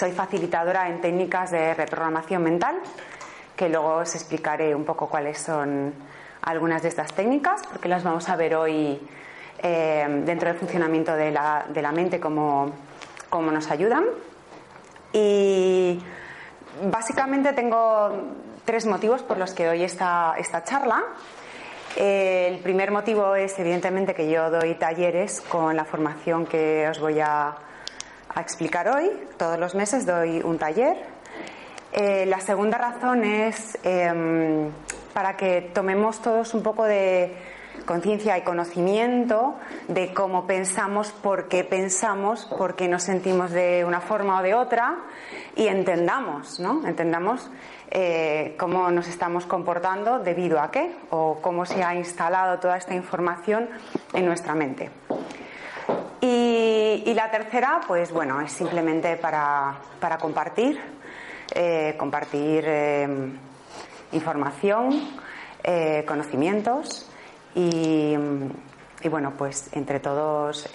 Soy facilitadora en técnicas de reprogramación mental, que luego os explicaré un poco cuáles son algunas de estas técnicas, porque las vamos a ver hoy eh, dentro del funcionamiento de la, de la mente, cómo, cómo nos ayudan. Y básicamente tengo tres motivos por los que doy esta, esta charla. El primer motivo es evidentemente que yo doy talleres con la formación que os voy a a explicar hoy. Todos los meses doy un taller. Eh, la segunda razón es em, para que tomemos todos un poco de conciencia y conocimiento de cómo pensamos, por qué pensamos, por qué nos sentimos de una forma o de otra y entendamos, ¿no? Entendamos eh, cómo nos estamos comportando debido a qué o cómo se ha instalado toda esta información en nuestra mente. Y, la tercera, pues bueno, es simplemente para, compartir, eh, compartir eh, información, eh, conocimientos y, bueno, pues entre todos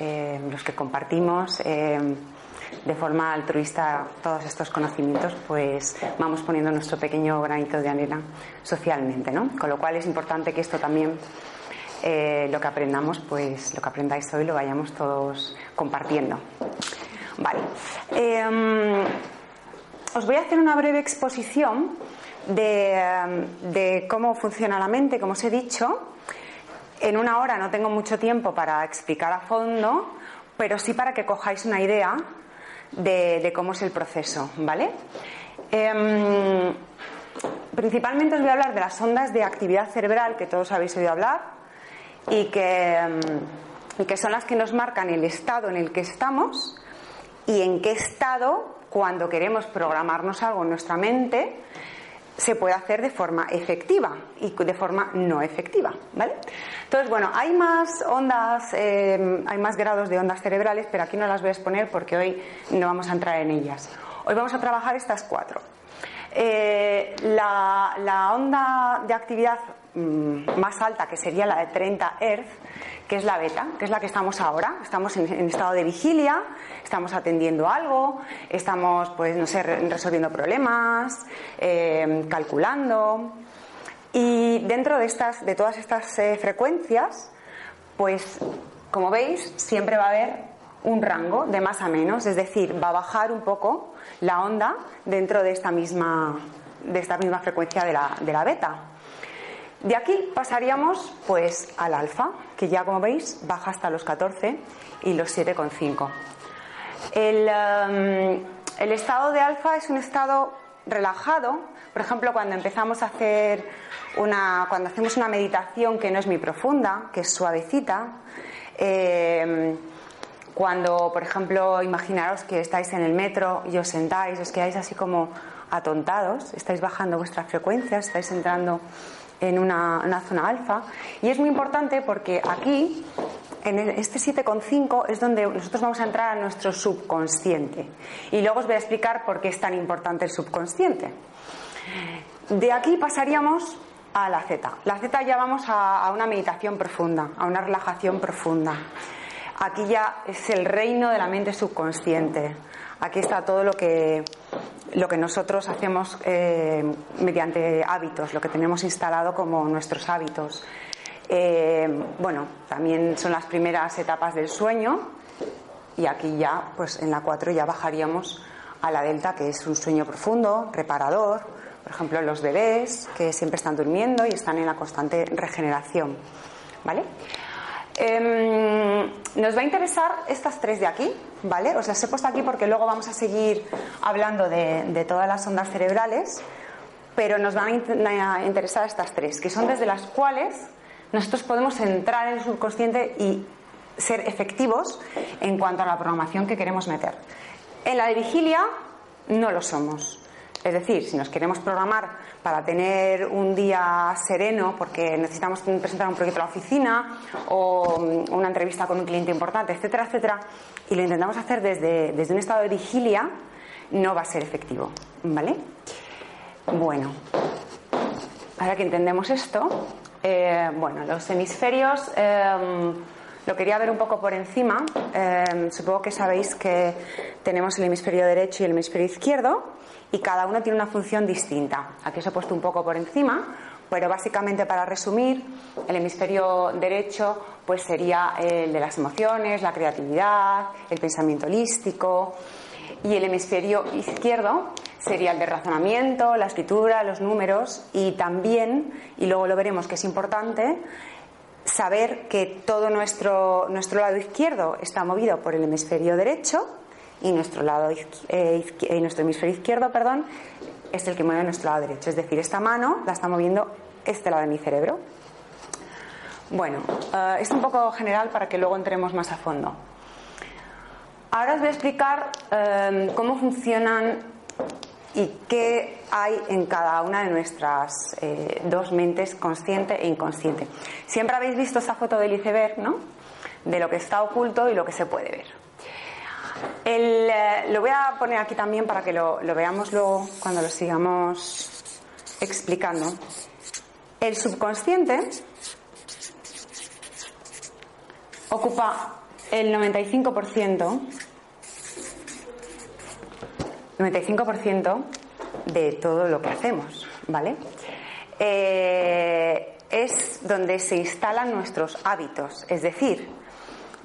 los que compartimos de forma altruista todos estos conocimientos, pues vamos poniendo nuestro pequeño granito de arena socialmente, ¿no? Con lo cual es importante que esto también eh, lo que aprendamos, pues lo que aprendáis hoy lo vayamos todos compartiendo. Vale. Em, os voy a hacer una breve exposición de, cómo funciona la mente, como os he dicho. En una hora no tengo mucho tiempo para explicar a fondo, pero sí para que cojáis una idea de, cómo es el proceso, ¿vale? Em, principalmente os voy a hablar de las ondas de actividad cerebral que todos habéis oído hablar, y que, mm, y que son las que nos marcan el estado en el que estamos y en qué estado, cuando queremos programarnos algo en nuestra mente, se puede hacer de forma efectiva y de forma no efectiva, ¿vale? Entonces, bueno, hay más ondas, eh, hay más grados de ondas cerebrales, pero aquí no las voy a exponer porque hoy no vamos a entrar en ellas. Hoy vamos a trabajar estas cuatro. Eh, la, onda de actividad Mm, más alta, que sería la de 30 Hz, que es la beta, que es la que estamos ahora. Estamos en, estado de vigilia, estamos atendiendo algo, estamos, pues, no sé, resolviendo problemas, eh, calculando. Y dentro de, estas, de todas estas eh, frecuencias, pues, como veis, siempre va a haber un rango de más a menos, es decir, va a bajar un poco la onda dentro de esta misma, de esta misma frecuencia de la, de la beta. De aquí pasaríamos pues al alfa, que ya como veis baja hasta los 14 y los 7,5. El, em, el estado de alfa es un estado relajado. Por ejemplo, cuando empezamos a hacer una, cuando hacemos una meditación que no es muy profunda, que es suavecita, em, cuando, por ejemplo, imaginaros que estáis en el metro y os sentáis, os quedáis así como atontados, estáis bajando vuestra frecuencia, estáis entrando en una, zona alfa. Y es muy importante porque aquí, en este 7,5, es donde nosotros vamos a entrar a nuestro subconsciente. Y luego os voy a explicar por qué es tan importante el subconsciente. De aquí pasaríamos a la Z. La Z ya vamos a una meditación profunda, a una relajación profunda. Aquí ya es el reino de la mente subconsciente. Aquí está todo lo que, lo que nosotros hacemos eh, mediante hábitos, lo que tenemos instalado como nuestros hábitos. Eh, bueno, también son las primeras etapas del sueño y aquí ya, pues en la 4 ya bajaríamos a la delta, que es un sueño profundo, reparador, por ejemplo, los bebés que siempre están durmiendo y están en la constante regeneración. ¿Vale? Em, nos va a interesar estas tres de aquí, ¿vale? Os las he puesto aquí porque luego vamos a seguir hablando de, todas las ondas cerebrales, pero nos van a interesar estas tres, que son desde las cuales nosotros podemos entrar en el subconsciente y ser efectivos en cuanto a la programación que queremos meter. En la de vigilia no lo somos. Es decir, si nos queremos programar para tener un día sereno porque necesitamos presentar un proyecto a la oficina o mm, una entrevista con un cliente importante, etcétera, etcétera, y lo intentamos hacer desde, desde un estado de vigilia, no va a ser efectivo. ¿Vale? Bueno, ahora que entendemos esto, eh, bueno, los hemisferios em, lo quería ver un poco por encima. Em, supongo que sabéis que tenemos el hemisferio derecho y el hemisferio izquierdo y cada uno tiene una función distinta. Aquí os he puesto un poco por encima, pero básicamente para resumir, el hemisferio derecho pues sería el de las emociones, la creatividad, el pensamiento holístico y el hemisferio izquierdo sería el de razonamiento, la escritura, los números y también, y luego lo veremos que es importante, saber que todo nuestro, nuestro lado izquierdo está movido por el hemisferio derecho y nuestro lado eh, nuestro hemisferio izquierdo, perdón, es el que mueve nuestro lado derecho. Es decir, esta mano la está moviendo este lado de mi cerebro. Bueno, eh, es un poco general para que luego entremos más a fondo. Ahora os voy a explicar eh, cómo funcionan y qué hay en cada una de nuestras eh, dos mentes, consciente e inconsciente. Siempre habéis visto esa foto del iceberg, ¿no? De lo que está oculto y lo que se puede ver. Eh, lo voy a poner aquí también para que lo, veamos luego cuando lo sigamos explicando. El subconsciente ocupa el 95% 95% de todo lo que hacemos, ¿vale? Eh, es donde se instalan nuestros hábitos, es decir,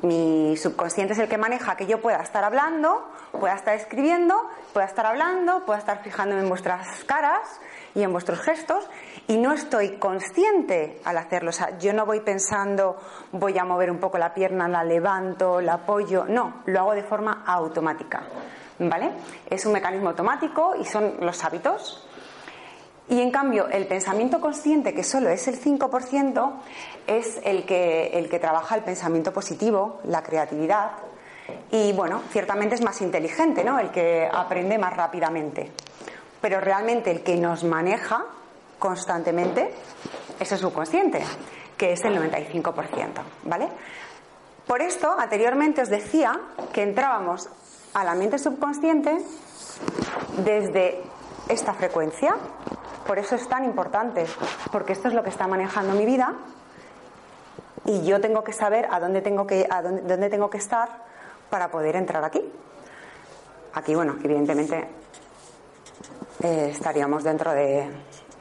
mi subconsciente es el que maneja que yo pueda estar hablando, pueda estar escribiendo, pueda estar hablando, pueda estar fijándome en vuestras caras y en vuestros gestos y no estoy consciente al hacerlo. O sea, yo no voy pensando, voy a mover un poco la pierna, la levanto, la apoyo. No, lo hago de forma automática. ¿vale? Es un mecanismo automático y son los hábitos. Y en cambio, el pensamiento consciente, que solo es el 5%, es el que, el que trabaja el pensamiento positivo, la creatividad. Y bueno, ciertamente es más inteligente, ¿no? El que aprende más rápidamente. Pero realmente el que nos maneja constantemente es el subconsciente, que es el 95%, ¿vale? Por esto, anteriormente os decía que entrábamos a la mente subconsciente desde esta frecuencia. Por eso es tan importante, porque esto es lo que está manejando mi vida y yo tengo que saber a dónde tengo que, a dónde, tengo que estar para poder entrar aquí. Aquí, bueno, evidentemente eh, estaríamos dentro de,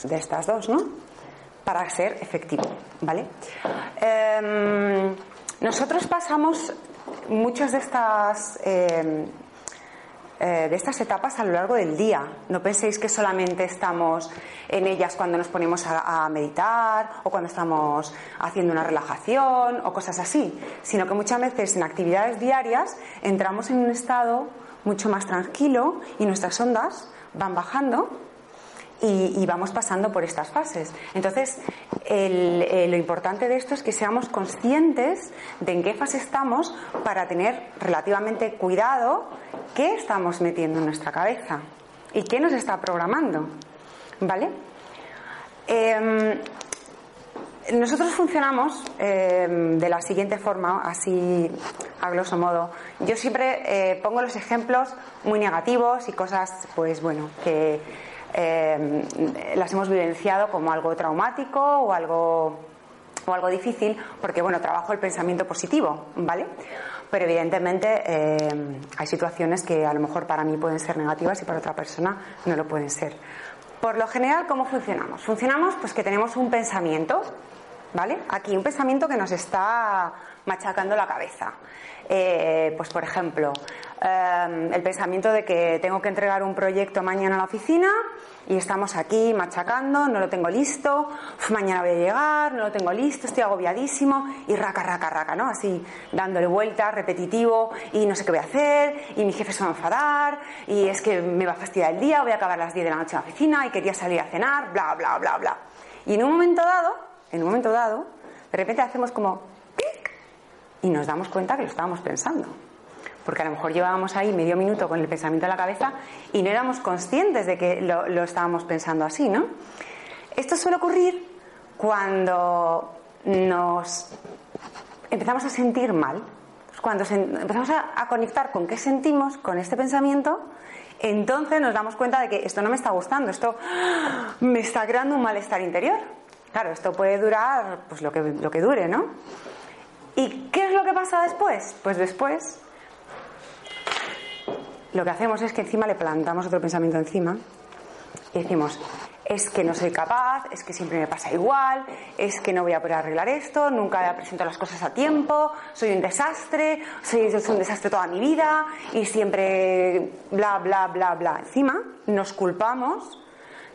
estas dos, ¿no? Para ser efectivo, ¿vale? Em, nosotros pasamos muchas de estas eh, eh, de estas etapas a lo largo del día. No penséis que solamente estamos en ellas cuando nos ponemos a, a, meditar o cuando estamos haciendo una relajación o cosas así, sino que muchas veces en actividades diarias entramos en un estado mucho más tranquilo y nuestras ondas van bajando y, vamos pasando por estas fases. Entonces, eh, lo importante de esto es que seamos conscientes de en qué fase estamos para tener relativamente cuidado qué estamos metiendo en nuestra cabeza y qué nos está programando. ¿Vale? Em, nosotros funcionamos em, de la siguiente forma, así a grosso modo. Yo siempre eh, pongo los ejemplos muy negativos y cosas, pues bueno, que eh, las hemos vivenciado como algo traumático o algo, o algo difícil, porque bueno, trabajo el pensamiento positivo, ¿vale? pero evidentemente eh, hay situaciones que a lo mejor para mí pueden ser negativas y para otra persona no lo pueden ser. Por lo general, ¿cómo funcionamos? Funcionamos pues que tenemos un pensamiento, ¿vale? Aquí un pensamiento que nos está machacando la cabeza. Eh, pues por ejemplo, eh, el pensamiento de que tengo que entregar un proyecto mañana a la oficina y estamos aquí machacando, no lo tengo listo, mañana voy a llegar, no lo tengo listo, estoy agobiadísimo y raca, raca, raca, ¿no? Así dándole vueltas, repetitivo y no sé qué voy a hacer y mi jefe se va a enfadar y es que me va a fastidiar el día, voy a acabar las 10 de la noche en la oficina y quería salir a cenar, bla, bla, bla, bla. Y en un momento dado, en un momento dado, de repente hacemos como y nos damos cuenta que lo estábamos pensando. Porque a lo mejor llevábamos ahí medio minuto con el pensamiento en la cabeza y no éramos conscientes de que lo, estábamos pensando así, ¿no? Esto suele ocurrir cuando nos empezamos a sentir mal. Cuando empezamos a, conectar con qué sentimos, con este pensamiento, entonces nos damos cuenta de que esto no me está gustando, esto me está creando un malestar interior. Claro, esto puede durar pues lo que, lo que dure, ¿no? ¿Y qué es lo que pasa después? Pues después lo que hacemos es que encima le plantamos otro pensamiento encima y decimos, es que no soy capaz, es que siempre me pasa igual, es que no voy a poder arreglar esto, nunca presento las cosas a tiempo, soy un desastre, soy, un desastre toda mi vida y siempre bla, bla, bla, bla. Encima nos culpamos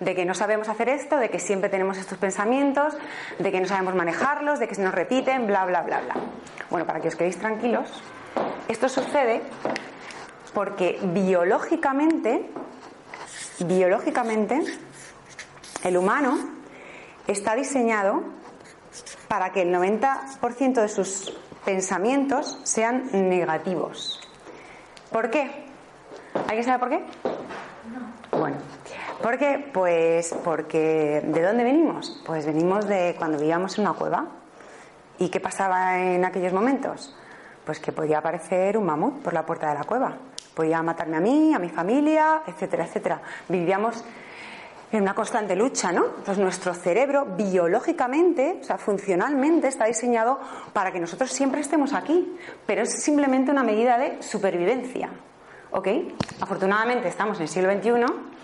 de que no sabemos hacer esto, de que siempre tenemos estos pensamientos, de que no sabemos manejarlos, de que se nos repiten, bla, bla, bla, bla. Bueno, para que os quedéis tranquilos, esto sucede porque biológicamente, biológicamente, el humano está diseñado para que el 90% de sus pensamientos sean negativos. ¿Por qué? ¿Alguien sabe por qué? Bueno, ¿Por qué? Pues porque ¿de dónde venimos? Pues venimos de cuando vivíamos en una cueva. ¿Y qué pasaba en aquellos momentos? Pues que podía aparecer un mamut por la puerta de la cueva. Podía matarme a mí, a mi familia, etcétera, etcétera. Vivíamos en una constante lucha, ¿no? Entonces nuestro cerebro biológicamente, o sea, funcionalmente está diseñado para que nosotros siempre estemos aquí, pero es simplemente una medida de supervivencia. ¿Ok? Afortunadamente estamos en el siglo XXI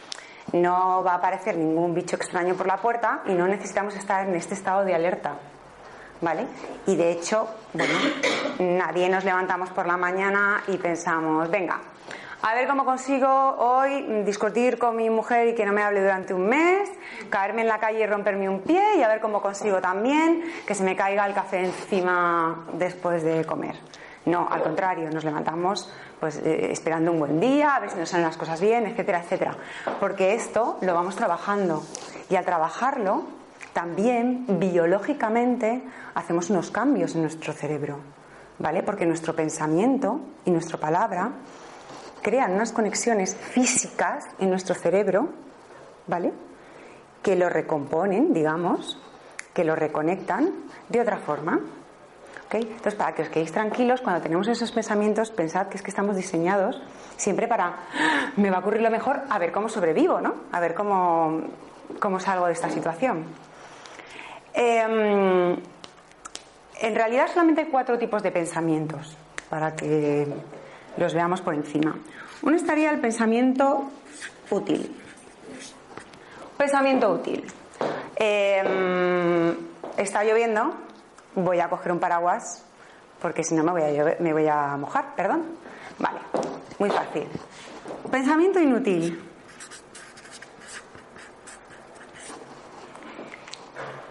no va a aparecer ningún bicho extraño por la puerta y no necesitamos estar en este estado de alerta. ¿Vale? Y de hecho, bueno, nadie nos levantamos por la mañana y pensamos, venga, a ver cómo consigo hoy discutir con mi mujer y que no me hable durante un mes, caerme en la calle y romperme un pie y a ver cómo consigo también que se me caiga el café encima después de comer. No, al contrario, nos levantamos pues eh, esperando un buen día, a ver si nos salen las cosas bien, etcétera, etcétera. Porque esto lo vamos trabajando y al trabajarlo también biológicamente hacemos unos cambios en nuestro cerebro, ¿vale? Porque nuestro pensamiento y nuestra palabra crean unas conexiones físicas en nuestro cerebro, ¿vale? Que lo recomponen, digamos, que lo reconectan de otra forma. Entonces, para que os quedéis tranquilos, cuando tenemos esos pensamientos, pensad que es que estamos diseñados siempre para, me va a ocurrir lo mejor, a ver cómo sobrevivo, ¿no? A ver cómo, cómo salgo de esta situación. Em, en realidad solamente hay cuatro tipos de pensamientos, para que los veamos por encima. Uno estaría el pensamiento útil. Pensamiento útil. Em, está lloviendo, voy a coger un paraguas porque si no me voy a, me voy a mojar, perdón. Vale, muy fácil. Pensamiento inútil.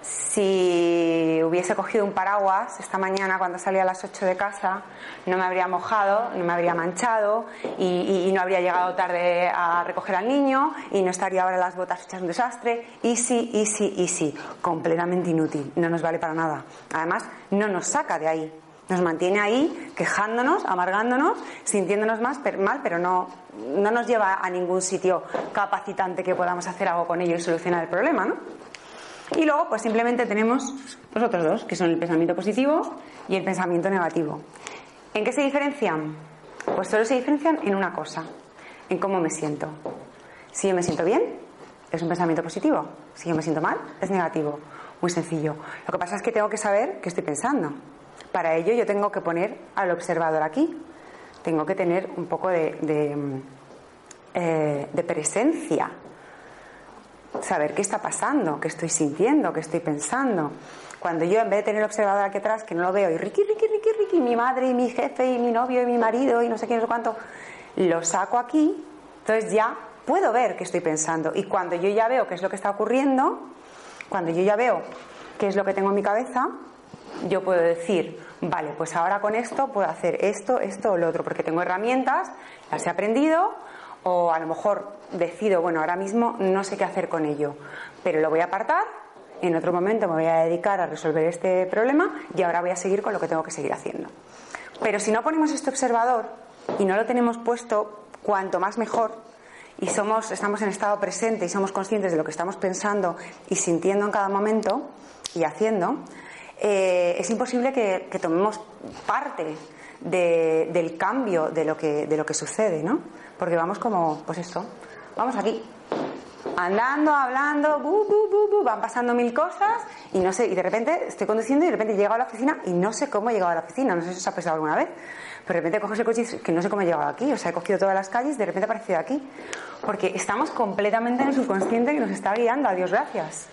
Si hubiese cogido un paraguas esta mañana cuando salía a las 8 de casa, no me habría mojado, no me habría manchado y, no habría llegado tarde a recoger al niño y no estaría ahora las botas hechas un desastre. Easy, easy, easy. Completamente inútil. No nos vale para nada. Además, no nos saca de ahí. Nos mantiene ahí quejándonos, amargándonos, sintiéndonos más, mal, pero no, no nos lleva a ningún sitio capacitante que podamos hacer algo con ello y solucionar el problema, ¿no? Y luego, pues simplemente tenemos los otros dos, que son el pensamiento positivo y el pensamiento negativo. ¿En qué se diferencian? Pues solo se diferencian en una cosa, en cómo me siento. Si yo me siento bien, es un pensamiento positivo. Si yo me siento mal, es negativo. Muy sencillo. Lo que pasa es que tengo que saber qué estoy pensando. Para ello yo tengo que poner al observador aquí. Tengo que tener un poco de, de, eh, presencia. Saber qué está pasando, qué estoy sintiendo, qué estoy pensando. Cuando yo en vez de tener el observador aquí atrás, que no lo veo, y Ricky, Ricky, Ricky, Ricky, mi madre y mi jefe y mi novio y mi marido y no sé quién, no sé cuánto, lo saco aquí, entonces ya puedo ver qué estoy pensando. Y cuando yo ya veo qué es lo que está ocurriendo, cuando yo ya veo qué es lo que tengo en mi cabeza, yo puedo decir, vale, pues ahora con esto puedo hacer esto, esto o lo otro, porque tengo herramientas, las he aprendido, o a lo mejor decido, bueno, ahora mismo no sé qué hacer con ello, pero lo voy a apartar, en otro momento me voy a dedicar a resolver este problema y ahora voy a seguir con lo que tengo que seguir haciendo. Pero si no ponemos este observador y no lo tenemos puesto, cuanto más mejor, y somos, estamos en estado presente y somos conscientes de lo que estamos pensando y sintiendo en cada momento y haciendo, eh, es imposible que, tomemos parte del cambio de lo que, de lo que sucede, ¿no? Porque vamos como, pues esto, vamos aquí, andando, hablando, van pasando mil cosas y no sé, y de repente estoy conduciendo y de repente llego a la oficina y no sé cómo he llegado a la oficina, no sé si os ha pasado alguna vez, pero de repente coges el coche y que no sé cómo he llegado aquí, o sea, he cogido todas las calles y de repente he aparecido aquí, porque estamos completamente en el subconsciente que nos está guiando, a Dios gracias.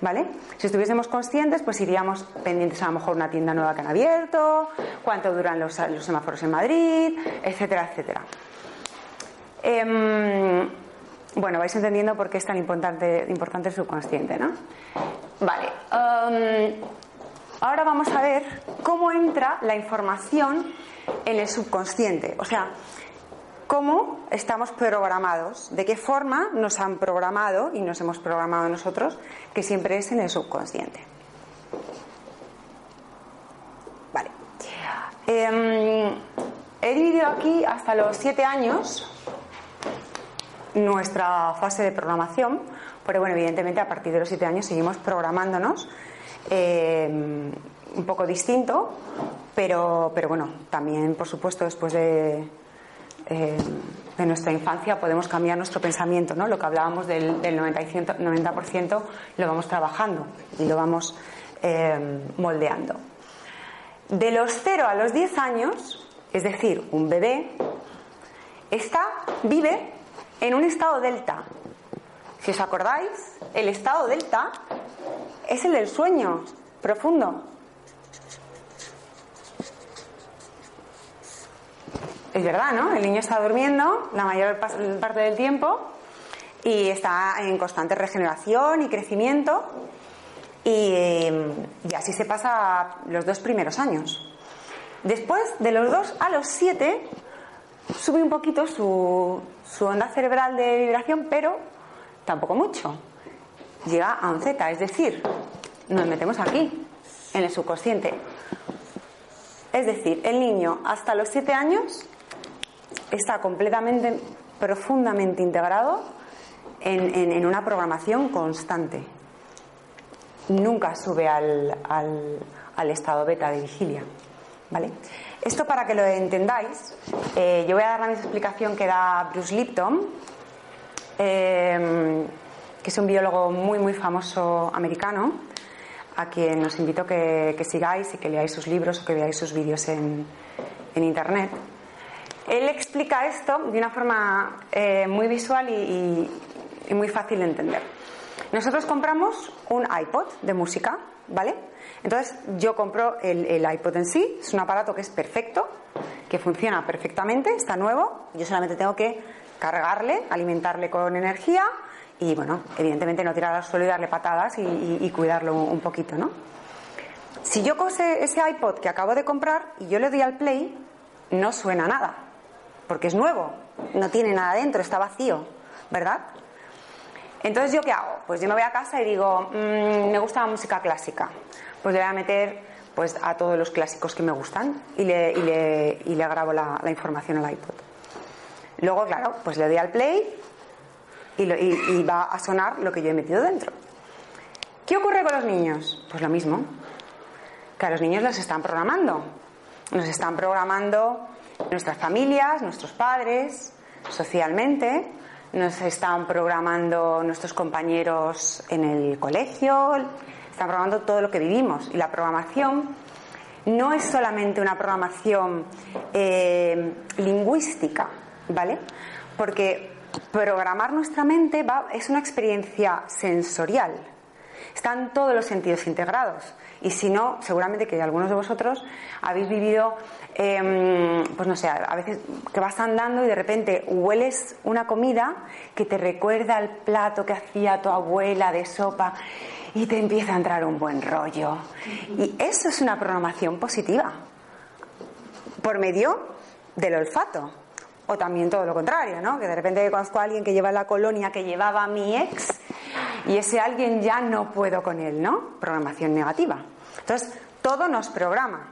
¿Vale? Si estuviésemos conscientes, pues iríamos pendientes a lo mejor una tienda nueva que han abierto, cuánto duran los, semáforos en Madrid, etcétera, etcétera. Em, bueno, vais entendiendo por qué es tan importante, importante el subconsciente, ¿no? Vale. Em, ahora vamos a ver cómo entra la información en el subconsciente. O sea, cómo estamos programados, de qué forma nos han programado y nos hemos programado nosotros, que siempre es en el subconsciente. Vale. Em, he dividido aquí hasta los siete años nuestra fase de programación, pero bueno, evidentemente a partir de los siete años seguimos programándonos eh, un poco distinto, pero, pero bueno, también por supuesto después de, eh, de nuestra infancia podemos cambiar nuestro pensamiento, ¿no? Lo que hablábamos del, del 90%, lo vamos trabajando y lo vamos eh, moldeando. De los 0 a los 10 años, es decir, un bebé, está, vive en un estado delta. Si os acordáis, el estado delta es el del sueño profundo. Es verdad, ¿no? El niño está durmiendo la mayor parte del tiempo y está en constante regeneración y crecimiento y, así se pasa los dos primeros años. Después, de los dos a los siete, sube un poquito su, su onda cerebral de vibración, pero tampoco mucho. Llega a un Z, es decir, nos metemos aquí, en el subconsciente. Es decir, el niño hasta los 7 años está completamente, profundamente integrado en, una programación constante. Nunca sube al, al estado beta de vigilia. ¿Vale? Esto para que lo entendáis, eh, yo voy a dar la misma explicación que da Bruce Lipton, eh, que es un biólogo muy, muy famoso americano, a quien os invito que, sigáis y que leáis sus libros o que veáis sus vídeos en, Internet. Él explica esto de una forma eh, muy visual y muy fácil de entender. Nosotros compramos un iPod de música, ¿vale? Entonces yo compro el, iPod en sí, es un aparato que es perfecto, que funciona perfectamente, está nuevo, yo solamente tengo que cargarle, alimentarle con energía y bueno, evidentemente no tirar al suelo y darle patadas y, cuidarlo un poquito, ¿no? Si yo cose ese iPod que acabo de comprar y yo le doy al play, no suena nada, porque es nuevo, no tiene nada dentro, está vacío, ¿verdad? Entonces, ¿yo qué hago? Pues yo me voy a casa y digo, mm, me gusta la música clásica. Pues le voy a meter pues, a todos los clásicos que me gustan y le, y le, y le grabo la, información al iPod. Luego, claro, pues le doy al play y, y, va a sonar lo que yo he metido dentro. ¿Qué ocurre con los niños? Pues lo mismo. Que a los niños los están programando. Nos están programando nuestras familias, nuestros padres, socialmente, nos están programando nuestros compañeros en el colegio, están programando todo lo que vivimos. Y la programación no es solamente una programación eh, lingüística, ¿vale? Porque programar nuestra mente es una experiencia sensorial. Están todos los sentidos integrados. Y si no, seguramente que algunos de vosotros habéis vivido, em, pues no sé, a veces que vas andando y de repente hueles una comida que te recuerda al plato que hacía tu abuela de sopa y te empieza a entrar un buen rollo. Y eso es una programación positiva, por medio del olfato. O también todo lo contrario, ¿no? Que de repente conozco a alguien que lleva la colonia que llevaba mi ex y ese alguien ya no puedo con él, ¿no? Programación negativa. Entonces, todo nos programa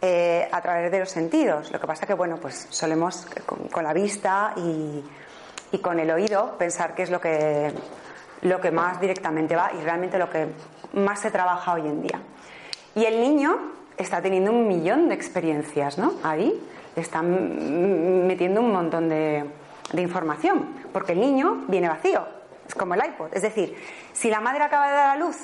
eh, a través de los sentidos. Lo que pasa que, bueno, pues solemos con, la vista y, y con el oído pensar que es lo que lo que más directamente va y realmente lo que más se trabaja hoy en día. Y el niño está teniendo un millón de experiencias, ¿no? Ahí están metiendo un montón de, información, porque el niño viene vacío, es como el iPod. Es decir, si la madre acaba de dar a luz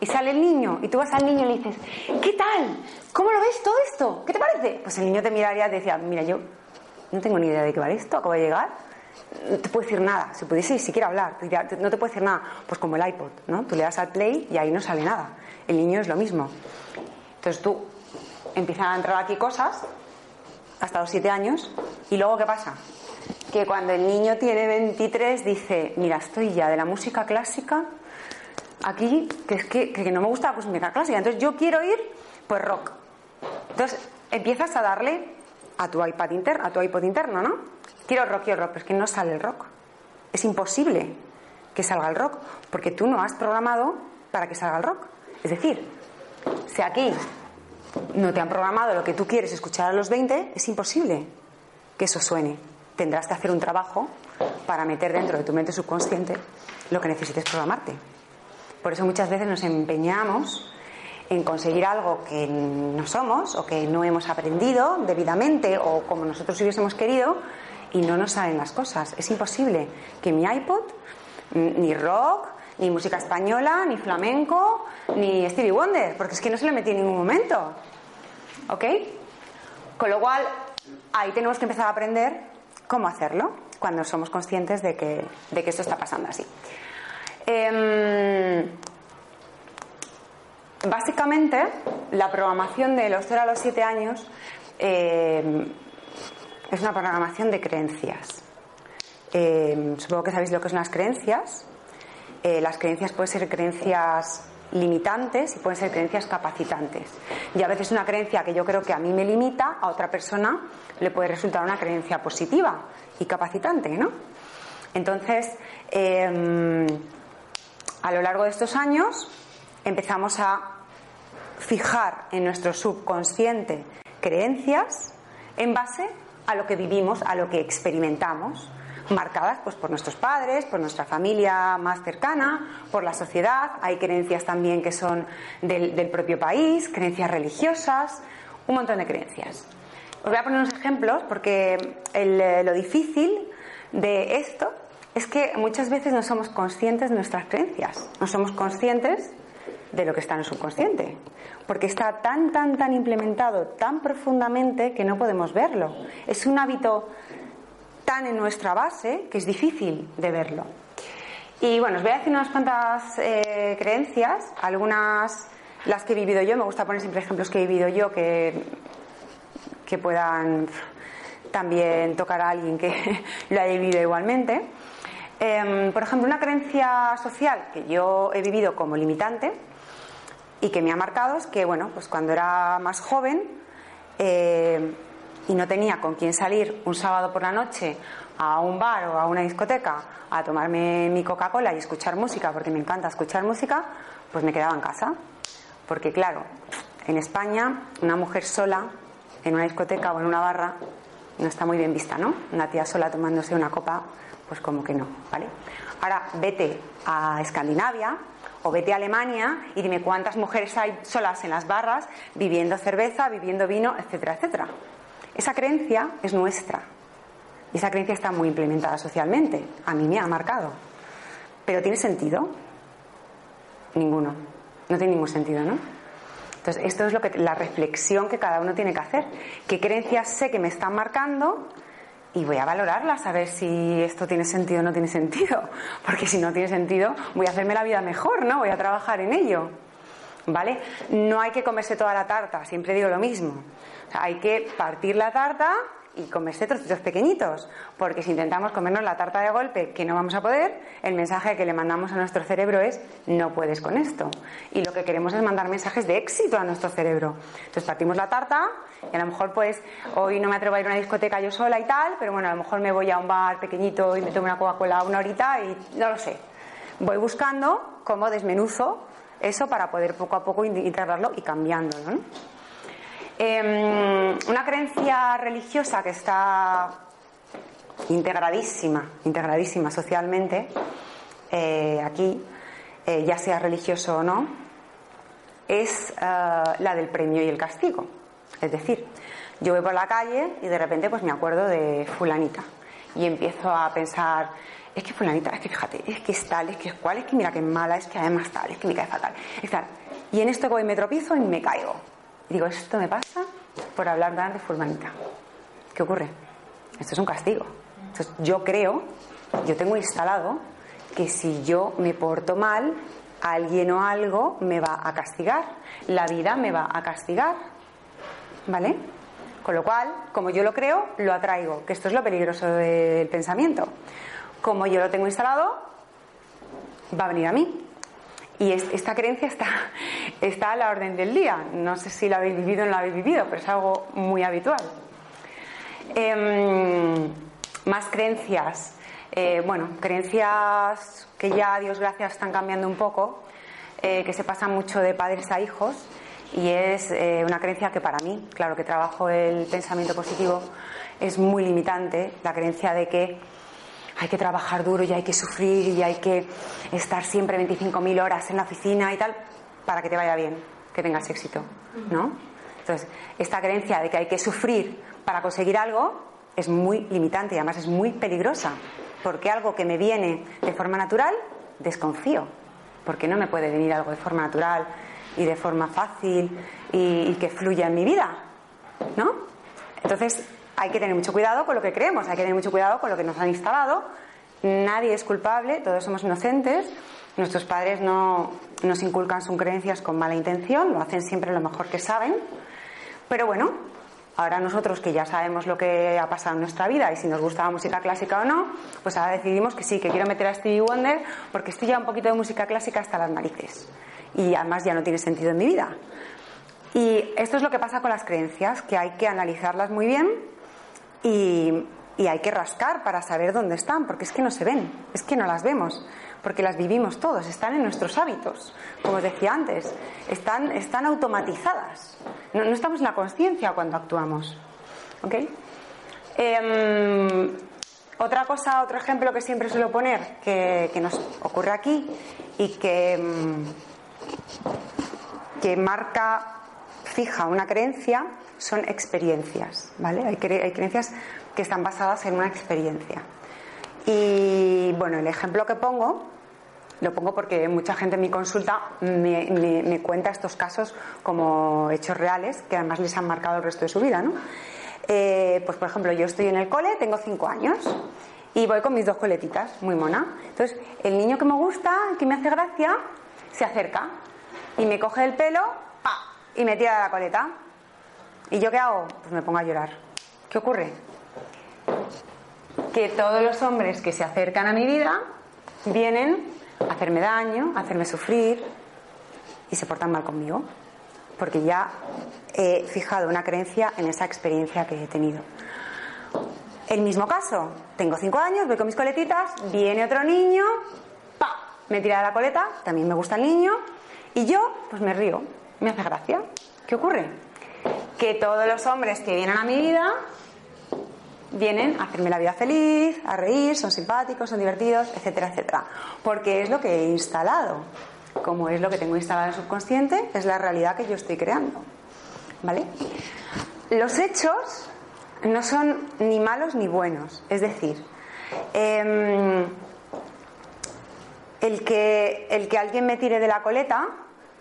y sale el niño y tú vas al niño y le dices, ¿qué tal? ¿Cómo lo ves todo esto? ¿Qué te parece? Pues el niño te miraría y te decía, mira, yo no tengo ni idea de qué va esto, acabo de llegar no te puede decir nada. Si pudiese siquiera hablar, no te puede decir nada. Pues como el iPod, ¿no? Tú le das al play y ahí no sale nada. El niño es lo mismo. Entonces tú empiezan a entrar aquí cosas hasta los 7 años y luego ¿qué pasa? Que cuando el niño tiene 23 dice, mira, estoy ya de la música clásica aquí, que es que, que no me gusta la música clásica, entonces yo quiero ir, pues rock. Entonces empiezas a darle a tu iPad interno, a tu iPod interno, ¿no? Quiero rock, quiero rock, pero es que no sale el rock. Es imposible que salga el rock, porque tú no has programado para que salga el rock. Es decir, si aquí no te han programado lo que tú quieres escuchar a los 20, es imposible que eso suene. Tendrás que hacer un trabajo para meter dentro de tu mente subconsciente lo que necesites programarte. Por eso muchas veces nos empeñamos en conseguir algo que no somos o que no hemos aprendido debidamente o como nosotros hubiésemos querido y no nos salen las cosas. Es imposible que mi iPod, ni rock, ni música española, ni flamenco, ni Stevie Wonder, porque es que no se le metí en ningún momento. ¿Ok? Con lo cual, ahí tenemos que empezar a aprender cómo hacerlo cuando somos conscientes de que, de que esto está pasando así. Em, básicamente, la programación de los 0 a los 7 años em, es una programación de creencias. Eh, supongo que sabéis lo que son las creencias. Eh, las creencias pueden ser creencias limitantes y pueden ser creencias capacitantes. Y a veces una creencia que yo creo que a mí me limita, a otra persona le puede resultar una creencia positiva y capacitante, ¿no? Entonces, em, a lo largo de estos años empezamos a fijar en nuestro subconsciente creencias en base a lo que vivimos, a lo que experimentamos, marcadas pues por nuestros padres, por nuestra familia más cercana, por la sociedad. Hay creencias también que son del, propio país, creencias religiosas, un montón de creencias. Os voy a poner unos ejemplos porque eh, lo difícil de esto es que muchas veces no somos conscientes de nuestras creencias, no somos conscientes de lo que está en el subconsciente porque está tan, tan, tan implementado, tan profundamente que no podemos verlo. Es un hábito tan en nuestra base que es difícil de verlo. Y bueno, os voy a decir unas cuantas eh, creencias, algunas las que he vivido yo, me gusta poner siempre ejemplos que he vivido yo que, que puedan también tocar a alguien que lo haya vivido igualmente. Em, por ejemplo, una creencia social que yo he vivido como limitante y que me ha marcado es que, bueno, pues cuando era más joven eh, y no tenía con quién salir un sábado por la noche a un bar o a una discoteca a tomarme mi Coca-Cola y escuchar música, porque me encanta escuchar música, pues me quedaba en casa. Porque, claro, en España, una mujer sola en una discoteca o en una barra no está muy bien vista, ¿no? Una tía sola tomándose una copa, pues como que no, ¿vale? Ahora vete a Escandinavia, o vete a Alemania y dime cuántas mujeres hay solas en las barras, viviendo cerveza, viviendo vino, etcétera, etcétera. Esa creencia es nuestra. Y esa creencia está muy implementada socialmente. A mí me ha marcado. ¿Pero tiene sentido? Ninguno. No tiene ningún sentido, ¿no? Entonces, esto es lo que la reflexión que cada uno tiene que hacer. ¿Qué creencias sé que me están marcando? Y voy a valorarlas, a ver si esto tiene sentido o no tiene sentido. Porque si no tiene sentido, voy a hacerme la vida mejor, ¿no? Voy a trabajar en ello. ¿Vale? No hay que comerse toda la tarta, siempre digo lo mismo. hay que partir la tarta y comerse trocitos pequeñitos, porque si intentamos comernos la tarta de golpe, que no vamos a poder, el mensaje que le mandamos a nuestro cerebro es no puedes con esto. Y lo que queremos es mandar mensajes de éxito a nuestro cerebro. Entonces partimos la tarta y a lo mejor pues hoy no me atrevo a ir a una discoteca yo sola y tal, pero bueno, a lo mejor me voy a un bar pequeñito y me tomo una Coca-Cola una horita y no lo sé. Voy buscando cómo desmenuzo eso para poder poco a poco integrarlo y cambiándolo. ¿no? Em, una creencia religiosa que está integradísima, integradísima socialmente, eh, aquí, eh, ya sea religioso o no, es eh, la del premio y el castigo. Es decir, yo voy por la calle y de repente pues me acuerdo de fulanita y empiezo a pensar, es que fulanita, es que fíjate, es que es tal, es que es cual, es que mira que es mala, es que además tal, es que me cae fatal, es tal. Y en esto voy me tropiezo y me caigo. Digo, esto me pasa por hablar de fulanita. ¿Qué ocurre? Esto es un castigo. Entonces, yo creo, yo tengo instalado que si yo me porto mal, alguien o algo me va a castigar. La vida me va a castigar. ¿Vale? Con lo cual, como yo lo creo, lo atraigo, que esto es lo peligroso del pensamiento. Como yo lo tengo instalado, va a venir a mí. Y esta creencia está, está a la orden del día. No sé si la habéis vivido o no la habéis vivido, pero es algo muy habitual. Em, más creencias. Eh, bueno, creencias que ya, Dios gracias, están cambiando un poco, eh, que se pasan mucho de padres a hijos. Y es eh, una creencia que para mí, claro que trabajo el pensamiento positivo, es muy limitante. La creencia de que hay que trabajar duro y hay que sufrir y hay que estar siempre 25.000 horas en la oficina y tal para que te vaya bien, que tengas éxito, ¿no? Entonces, esta creencia de que hay que sufrir para conseguir algo es muy limitante y además es muy peligrosa, porque algo que me viene de forma natural, desconfío, porque no me puede venir algo de forma natural y de forma fácil y, y que fluya en mi vida, ¿no? Entonces, hay que tener mucho cuidado con lo que creemos, hay que tener mucho cuidado con lo que nos han instalado. Nadie es culpable, todos somos inocentes. Nuestros padres no nos inculcan sus creencias con mala intención, lo hacen siempre lo mejor que saben. Pero bueno, ahora nosotros que ya sabemos lo que ha pasado en nuestra vida y si nos gusta la música clásica o no, pues ahora decidimos que sí, que quiero meter a Stevie Wonder porque estoy ya un poquito de música clásica hasta las narices. Y además ya no tiene sentido en mi vida. Y esto es lo que pasa con las creencias, que hay que analizarlas muy bien y, hay que rascar para saber dónde están, porque es que no se ven, es que no las vemos, porque las vivimos todos, están en nuestros hábitos, como os decía antes, están, están automatizadas, no, estamos en la conciencia cuando actuamos. ¿ok? Em, otra cosa, otro ejemplo que siempre suelo poner, que, nos ocurre aquí y que, em, que marca, fija una creencia, son experiencias, ¿vale? Hay, creencias que están basadas en una experiencia. Y bueno, el ejemplo que pongo, lo pongo porque mucha gente en mi consulta me, cuenta estos casos como hechos reales que además les han marcado el resto de su vida, ¿no? Eh, pues por ejemplo, yo estoy en el cole, tengo cinco años y voy con mis dos coletitas, muy mona. Entonces, el niño que me gusta, que me hace gracia, se acerca y me coge el pelo. Y me tira de la coleta. ¿Y yo qué hago? Pues me pongo a llorar. ¿Qué ocurre? Que todos los hombres que se acercan a mi vida vienen a hacerme daño, a hacerme sufrir y se portan mal conmigo. Porque ya he fijado una creencia en esa experiencia que he tenido. El mismo caso, tengo cinco años, voy con mis coletitas, viene otro niño, ¡pa! Me tira de la coleta, también me gusta el niño, y yo, pues me río, me hace gracia. ¿Qué ocurre? que todos los hombres que vienen a mi vida vienen a hacerme la vida feliz, a reír, son simpáticos, son divertidos, etcétera, etcétera. Porque es lo que he instalado. Como es lo que tengo instalado en el subconsciente, es la realidad que yo estoy creando. ¿Vale? Los hechos no son ni malos ni buenos. Es decir, em, el, que, el que alguien me tire de la coleta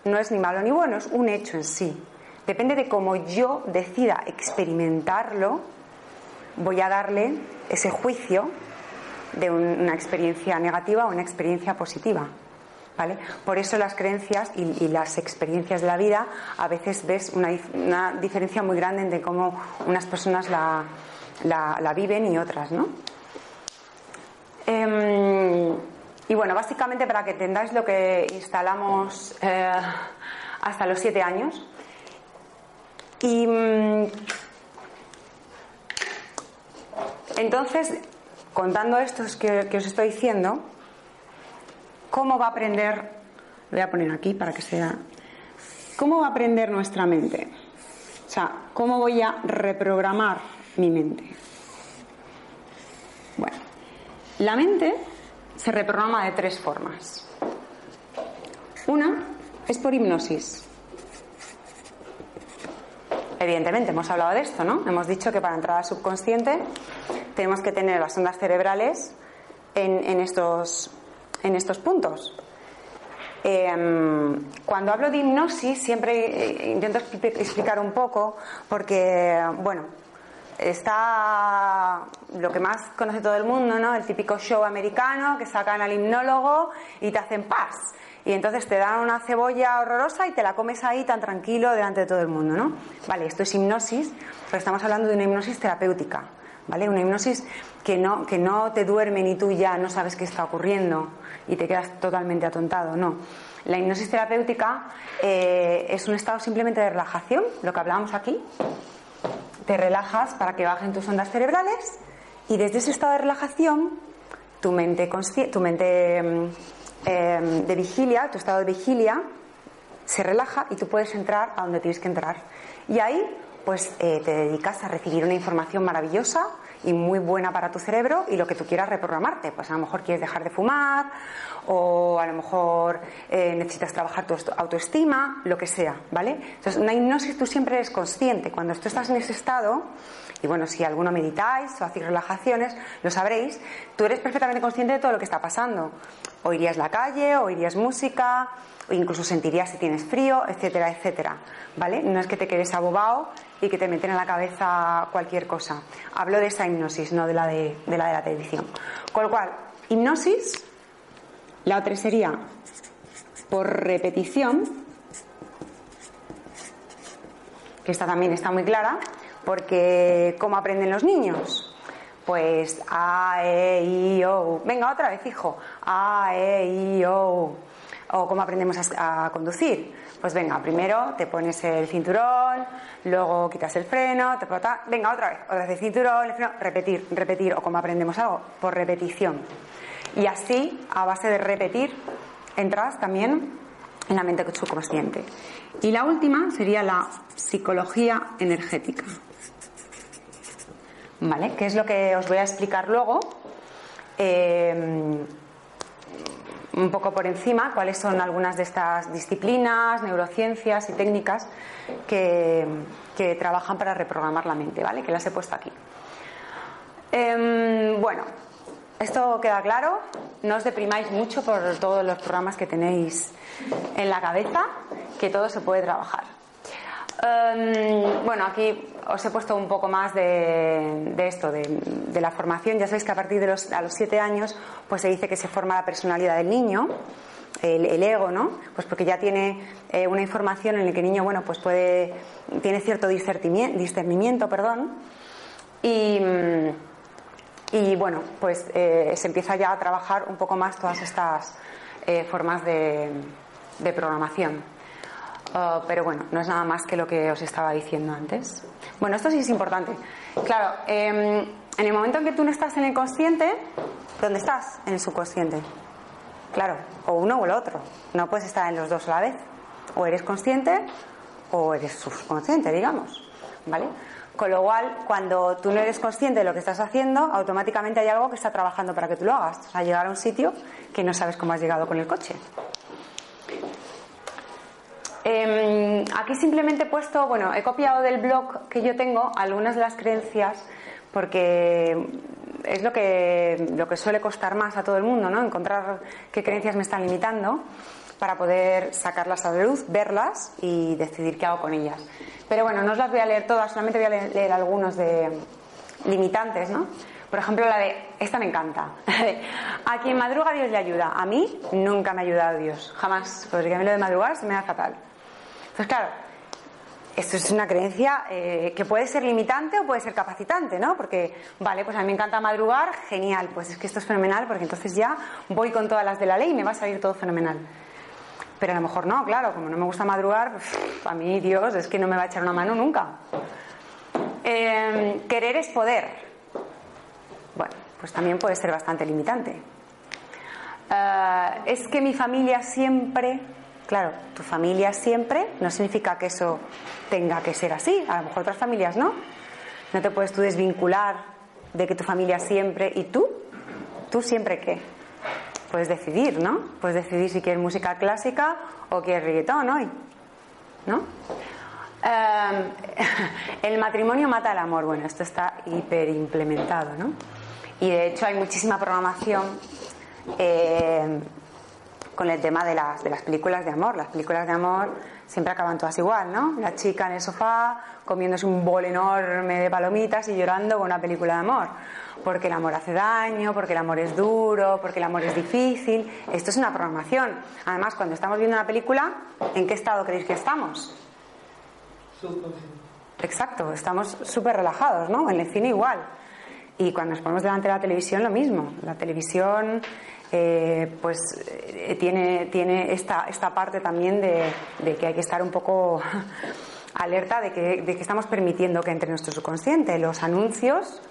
no es ni malo ni bueno, es un hecho en sí. Depende de cómo yo decida experimentarlo, voy a darle ese juicio de una experiencia negativa o una experiencia positiva. ¿Vale? Por eso las creencias y, las experiencias de la vida a veces ves una, diferencia muy grande entre cómo unas personas la, viven y otras, ¿no? Em, y bueno, básicamente para que entendáis lo que instalamos eh, hasta los siete años. Y mm, entonces, contando esto que, que os estoy diciendo, ¿cómo va a aprender? Voy a poner aquí para que sea. ¿Cómo va a aprender nuestra mente? O sea, ¿cómo voy a reprogramar mi mente? Bueno, la mente se reprograma de tres formas. Una es por hipnosis. Evidentemente, hemos hablado de esto, ¿no? Hemos dicho que para entrar al subconsciente tenemos que tener las ondas cerebrales en, estos, puntos. Em, cuando hablo de hipnosis siempre eh, intento explicar un poco porque, bueno, está lo que más conoce todo el mundo, ¿no? El típico show americano que sacan al hipnólogo y te hacen paz. Y entonces te dan una cebolla horrorosa y te la comes ahí tan tranquilo delante de todo el mundo, ¿no? Vale, esto es hipnosis, pero estamos hablando de una hipnosis terapéutica, ¿vale? Una hipnosis que no, que no te duerme ni tú ya no sabes qué está ocurriendo y te quedas totalmente atontado, no. La hipnosis terapéutica eh, es un estado simplemente de relajación, lo que hablábamos aquí, te relajas para que bajen tus ondas cerebrales y desde ese estado de relajación tu mente, tu mente mm, em, de vigilia, tu estado de vigilia, se relaja y tú puedes entrar a donde tienes que entrar. Y ahí pues eh, te dedicas a recibir una información maravillosa y muy buena para tu cerebro y lo que tú quieras reprogramarte. Pues a lo mejor quieres dejar de fumar o a lo mejor eh, necesitas trabajar tu autoestima, lo que sea, ¿vale? Entonces, una hipnosis tú siempre eres consciente. Cuando tú estás en ese estado, y bueno, si alguno meditáis o hacéis relajaciones, lo sabréis, tú eres perfectamente consciente de todo lo que está pasando. Oirías la calle, oirías música, o incluso sentirías si tienes frío, etcétera, etcétera, ¿vale? No es que te quedes abobado y que te meten en la cabeza cualquier cosa. Hablo de esa hipnosis, no de la de, de la de la televisión. Con lo cual, hipnosis la otra sería por repetición, que esta también está muy clara, porque ¿cómo aprenden los niños? Pues A, E, I, O. Venga, otra vez, hijo. A, E, I, O. O cómo aprendemos a, conducir. Pues venga, primero te pones el cinturón, luego quitas el freno, te venga otra vez, otra vez el cinturón, el freno, repetir, repetir, o cómo aprendemos algo, por repetición. Y así, a base de repetir, entras también en la mente subconsciente. Y la última sería la psicología energética. ¿Vale? Que es lo que os voy a explicar luego. Eh, un poco por encima cuáles son algunas de estas disciplinas, neurociencias y técnicas que, trabajan para reprogramar la mente, ¿vale? Que las he puesto aquí. Em, bueno, esto queda claro. No os deprimáis mucho por todos los programas que tenéis en la cabeza, que todo se puede trabajar. Em, bueno, aquí os he puesto un poco más de, esto, de, la formación. Ya sabéis que a partir de los, a los siete años, pues se dice que se forma la personalidad del niño, el, ego, ¿no? Pues porque ya tiene eh, una información en la que el niño, bueno, pues puede, tiene cierto discernimiento, perdón, y y bueno, pues eh, se empieza ya a trabajar un poco más todas estas eh, formas de, programación. Uh, pero bueno, no es nada más que lo que os estaba diciendo antes. Bueno, esto sí es importante. Claro, em, en el momento en que tú no estás en el consciente, ¿dónde estás? En el subconsciente. Claro, o uno o el otro. No puedes estar en los dos a la vez. O eres consciente o eres subconsciente, digamos. ¿Vale? Con lo cual, cuando tú no eres consciente de lo que estás haciendo, automáticamente hay algo que está trabajando para que tú lo hagas. O sea, llegar a un sitio que no sabes cómo has llegado con el coche. Em, aquí simplemente he puesto, bueno, he copiado del blog que yo tengo algunas de las creencias porque es lo que, lo que suele costar más a todo el mundo, ¿no? Encontrar qué creencias me están limitando para poder sacarlas a la luz, verlas y decidir qué hago con ellas. Pero bueno, no os las voy a leer todas, solamente voy a leer, algunos de limitantes, ¿no? Por ejemplo, la de, esta me encanta. a quien madruga Dios le ayuda. A mí nunca me ha ayudado Dios, jamás. Porque a mí lo de madrugar se me da fatal. Entonces, claro, esto es una creencia eh, que puede ser limitante o puede ser capacitante, ¿no? Porque, vale, pues a mí me encanta madrugar, genial, pues es que esto es fenomenal porque entonces ya voy con todas las de la ley y me va a salir todo fenomenal. Pero a lo mejor no, claro, como no me gusta madrugar, a mí Dios es que no me va a echar una mano nunca. Em, querer es poder. Bueno, pues también puede ser bastante limitante. Eh, es que mi familia siempre, claro, tu familia siempre no significa que eso tenga que ser así. A lo mejor otras familias no. No te puedes desvincular de que tu familia siempre y tú, tú siempre qué puedes decidir, ¿no? Puedes decidir si quieres música clásica o quieres reggaetón hoy, ¿no? Em, el matrimonio mata el amor. Bueno, esto está hiper implementado, ¿no? Y de hecho hay muchísima programación eh, con el tema de las, de las películas de amor. Las películas de amor siempre acaban todas igual, ¿no? La chica en el sofá comiéndose un bol enorme de palomitas y llorando con una película de amor porque el amor hace daño, porque el amor es duro, porque el amor es difícil. Esto es una programación. Además, cuando estamos viendo una película, ¿en qué estado creéis que estamos? Exacto, estamos súper relajados, ¿no? En el cine igual. Y cuando nos ponemos delante de la televisión, lo mismo. La televisión, eh, pues, eh, tiene, tiene esta, esta parte también de, que hay que estar un poco alerta de que, de que estamos permitiendo que entre nuestro subconsciente. Los anuncios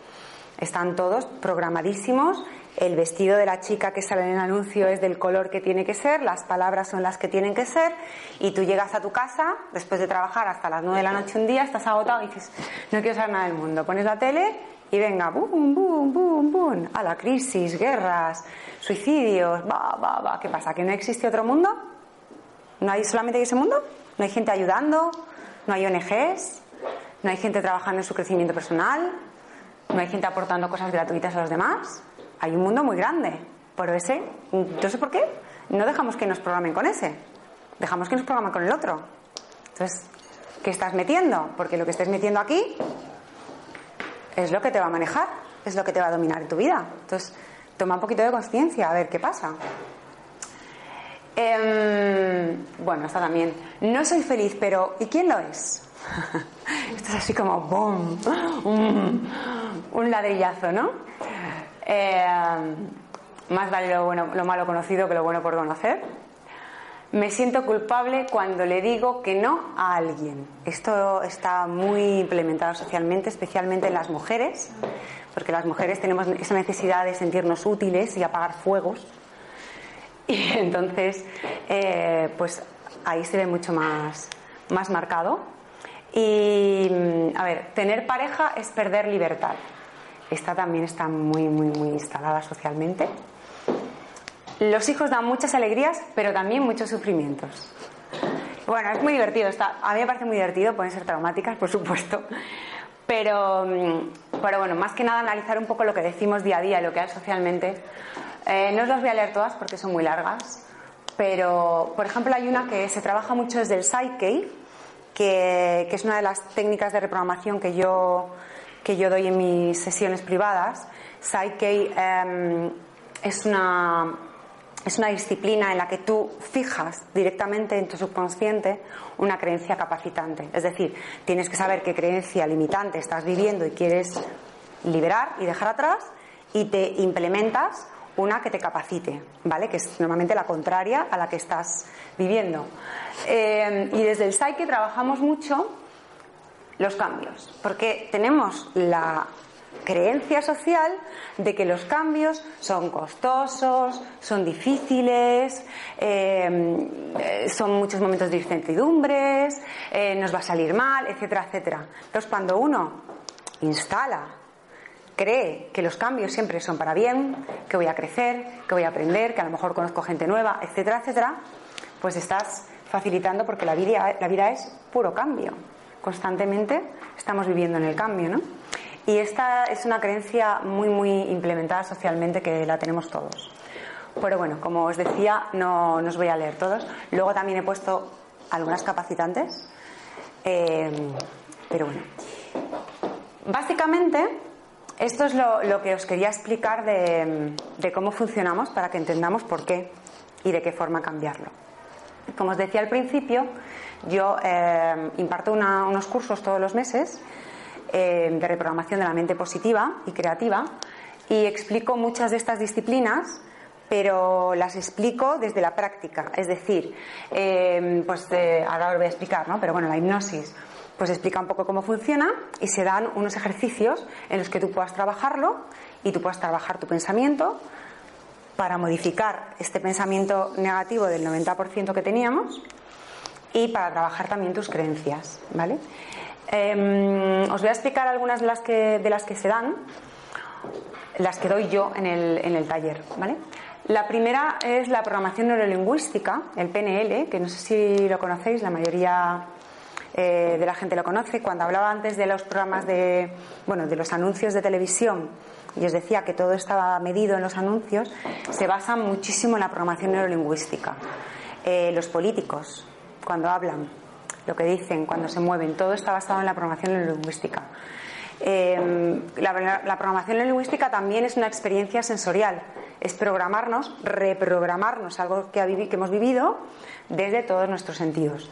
están todos programadísimos. El vestido de la chica que sale en el anuncio es del color que tiene que ser, las palabras son las que tienen que ser, y tú llegas a tu casa después de trabajar hasta las 9 de la noche un día, estás agotado y dices, no quiero saber nada del mundo. Pones la tele y venga, boom, boom, boom, boom, a la crisis, guerras, suicidios, va, va, va. ¿Qué pasa? ¿Que no existe otro mundo? ¿No hay solamente ese mundo? ¿No hay gente ayudando? ¿No hay ONGs? ¿No hay gente trabajando en su crecimiento personal? no hay gente aportando cosas gratuitas a los demás. Hay un mundo muy grande. Por ese, no sé por qué, no dejamos que nos programen con ese. Dejamos que nos programen con el otro. Entonces, ¿qué estás metiendo? Porque lo que estés metiendo aquí es lo que te va a manejar, es lo que te va a dominar en tu vida. Entonces, toma un poquito de conciencia, a ver qué pasa. Em, bueno, está también. No soy feliz, pero ¿y quién lo es? Esto es así como ¡boom! Un, ladrillazo, ¿no? Eh, más vale lo, bueno, lo malo conocido que lo bueno por conocer. Me siento culpable cuando le digo que no a alguien. Esto está muy implementado socialmente, especialmente en las mujeres, porque las mujeres tenemos esa necesidad de sentirnos útiles y apagar fuegos. Y entonces, eh, pues ahí se ve mucho más, más marcado. Y, mm, a ver, tener pareja es perder libertad. Esta también está muy, muy, muy instalada socialmente. Los hijos dan muchas alegrías, pero también muchos sufrimientos. Bueno, es muy divertido. Está, a mí me parece muy divertido, pueden ser traumáticas, por supuesto. Pero, mm, pero bueno, más que nada analizar un poco lo que decimos día a día lo que hay socialmente. Eh, no os las voy a leer todas porque son muy largas, pero por ejemplo hay una que se trabaja mucho desde el Psyche, que, es una de las técnicas de reprogramación que yo, que yo doy en mis sesiones privadas. Psyche em, es, una, es una disciplina en la que tú fijas directamente en tu subconsciente una creencia capacitante. Es decir, tienes que saber qué creencia limitante estás viviendo y quieres liberar y dejar atrás y te implementas una que te capacite, ¿vale? Que es normalmente la contraria a la que estás viviendo. Eh, y desde el Psyche trabajamos mucho los cambios, porque tenemos la creencia social de que los cambios son costosos, son difíciles, eh, son muchos momentos de incertidumbres, eh, nos va a salir mal, etcétera, etcétera. Entonces, cuando uno instala cree que los cambios siempre son para bien, que voy a crecer, que voy a aprender, que a lo mejor conozco gente nueva, etcétera, etcétera, pues estás facilitando porque la vida, la vida es puro cambio. Constantemente estamos viviendo en el cambio, ¿no? Y esta es una creencia muy, muy implementada socialmente que la tenemos todos. Pero bueno, como os decía, no, no os voy a leer todos. Luego también he puesto algunas capacitantes. Eh, pero bueno. Básicamente, esto es lo, que os quería explicar de, cómo funcionamos para que entendamos por qué y de qué forma cambiarlo. Como os decía al principio, yo eh, imparto unos cursos todos los meses eh, de reprogramación de la mente positiva y creativa y explico muchas de estas disciplinas pero las explico desde la práctica. Es decir, eh, pues ahora os voy a explicar, ¿no? Pero bueno, la hipnosis, pues explica un poco cómo funciona y se dan unos ejercicios en los que tú puedas trabajarlo y tú puedas trabajar tu pensamiento para modificar este pensamiento negativo del 90% que teníamos y para trabajar también tus creencias, ¿vale? Em, os voy a explicar algunas de las que, se dan, las que doy yo en el, en el taller, ¿vale? La primera es la programación neurolingüística, el PNL, que no sé si lo conocéis, la mayoría eh, de la gente lo conoce. Cuando hablaba antes de los programas de, bueno, de los anuncios de televisión y os decía que todo estaba medido en los anuncios, se basa muchísimo en la programación neurolingüística. Eh, los políticos, cuando hablan, lo que dicen, cuando se mueven, todo está basado en la programación neurolingüística. Eh, la, la, programación lingüística también es una experiencia sensorial, es programarnos, reprogramarnos algo que, que hemos vivido desde todos nuestros sentidos.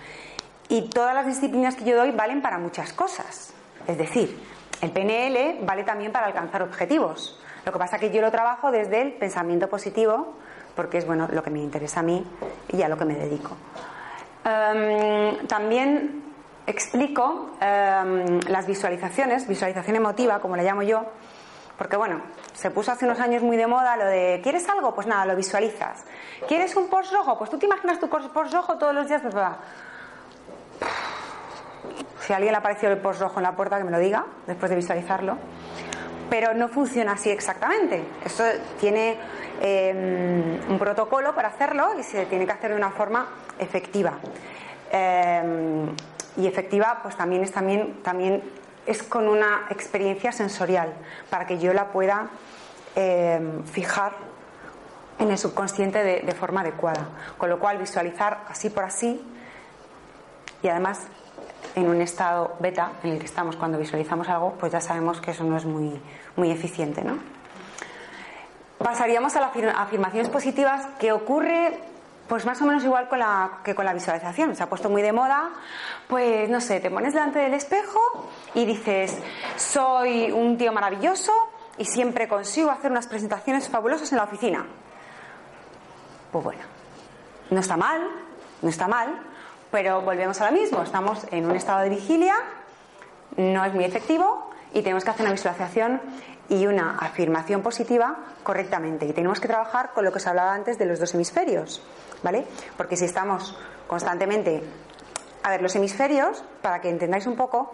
Y todas las disciplinas que yo doy valen para muchas cosas. Es decir, el PNL vale también para alcanzar objetivos. Lo que pasa es que yo lo trabajo desde el pensamiento positivo, porque es bueno lo que me interesa a mí y a lo que me dedico. Em, también explico em, las visualizaciones, visualización emotiva, como le llamo yo, porque bueno, se puso hace unos años muy de moda lo de ¿quieres algo? Pues nada, lo visualizas. ¿Quieres un post rojo? Pues tú te imaginas tu post rojo todos los días. Pues, si alguien le apareció el post rojo en la puerta, que me lo diga después de visualizarlo. Pero no funciona así exactamente. Esto tiene em, un protocolo para hacerlo y se tiene que hacer de una forma efectiva. Em, y efectiva pues también es también, también es con una experiencia sensorial para que yo la pueda eh, fijar en el subconsciente de, forma adecuada con lo cual visualizar así por así y además en un estado beta en el que estamos cuando visualizamos algo pues ya sabemos que eso no es muy, muy eficiente ¿no? pasaríamos a las afirmaciones positivas que ocurre pues más o menos igual con la, que con la visualización. Se ha puesto muy de moda. Pues no sé, te pones delante del espejo y dices, soy un tío maravilloso y siempre consigo hacer unas presentaciones fabulosas en la oficina. Pues bueno, no está mal, no está mal, pero volvemos a lo mismo. Estamos en un estado de vigilia, no es muy efectivo y tenemos que hacer una visualización y una afirmación positiva correctamente. Y tenemos que trabajar con lo que os hablaba antes de los dos hemisferios. ¿vale? Porque si estamos constantemente. A ver, los hemisferios, para que entendáis un poco,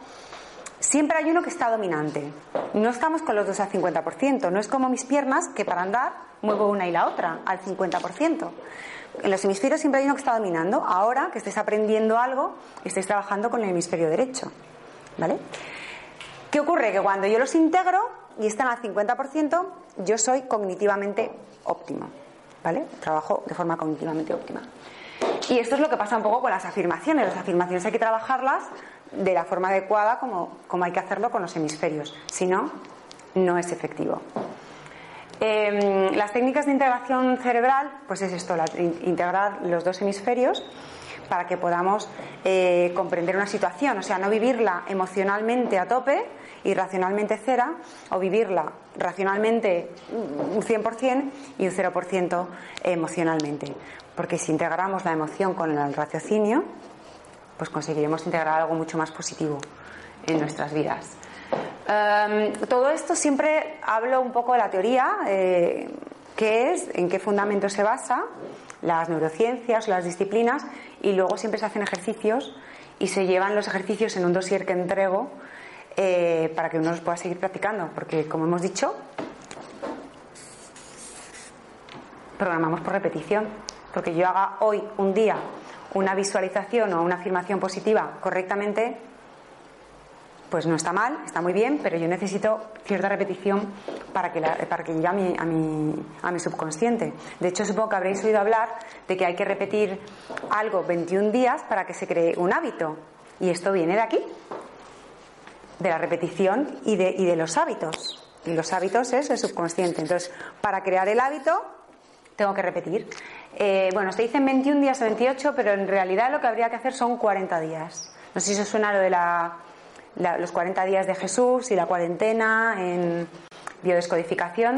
siempre hay uno que está dominante. No estamos con los dos al 50%. No es como mis piernas, que para andar muevo una y la otra al 50%. En los hemisferios siempre hay uno que está dominando. Ahora que estáis aprendiendo algo, estáis trabajando con el hemisferio derecho. ¿Vale? ¿Qué ocurre? Que cuando yo los integro y están al 50%, yo soy cognitivamente óptimo. ¿vale? Trabajo de forma cognitivamente óptima. Y esto es lo que pasa un poco con las afirmaciones. Las afirmaciones hay que trabajarlas de la forma adecuada como, como hay que hacerlo con los hemisferios. Si no, no es efectivo. Em, las técnicas de integración cerebral, pues es esto, integrar los dos hemisferios para que podamos eh, comprender una situación, o sea, no vivirla emocionalmente a tope y racionalmente cera, o vivirla racionalmente un 100% y un 0% emocionalmente. Porque si integramos la emoción con el raciocinio, pues conseguiremos integrar algo mucho más positivo en nuestras vidas. Em, todo esto siempre hablo un poco de la teoría, eh, qué es, en qué fundamento se basa, las neurociencias, las disciplinas, y luego siempre se hacen ejercicios y se llevan los ejercicios en un dossier que entrego eh, para que uno los pueda seguir practicando, porque como hemos dicho, programamos por repetición, porque yo haga hoy un día una visualización o una afirmación positiva correctamente, pues no está mal, está muy bien, pero yo necesito cierta repetición para que, para que llegue a mi, a, mi, a mi subconsciente. De hecho, supongo que habréis oído hablar de que hay que repetir algo 21 días para que se cree un hábito. Y esto viene de aquí, de la repetición y de, y de los hábitos. Y los hábitos es el subconsciente. Entonces, para crear el hábito, tengo que repetir. Eh, bueno, se dicen 21 días o 28, pero en realidad lo que habría que hacer son 40 días. No sé si os suena lo de la, los 40 días de Jesús y la cuarentena en biodescodificación,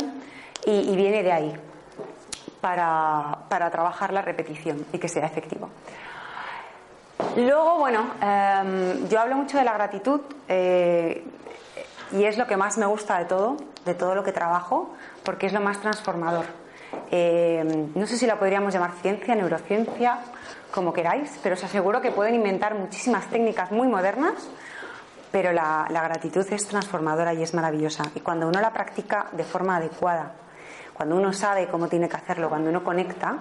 y, viene de ahí, para, para, trabajar la repetición y que sea efectivo. Luego, bueno, em, yo hablo mucho de la gratitud eh, y es lo que más me gusta de todo, de todo lo que trabajo, porque es lo más transformador. Eh, no sé si la podríamos llamar ciencia, neurociencia, como queráis, pero os aseguro que pueden inventar muchísimas técnicas muy modernas, pero la, gratitud es transformadora y es maravillosa. Y cuando uno la practica de forma adecuada, cuando uno sabe cómo tiene que hacerlo, cuando uno conecta,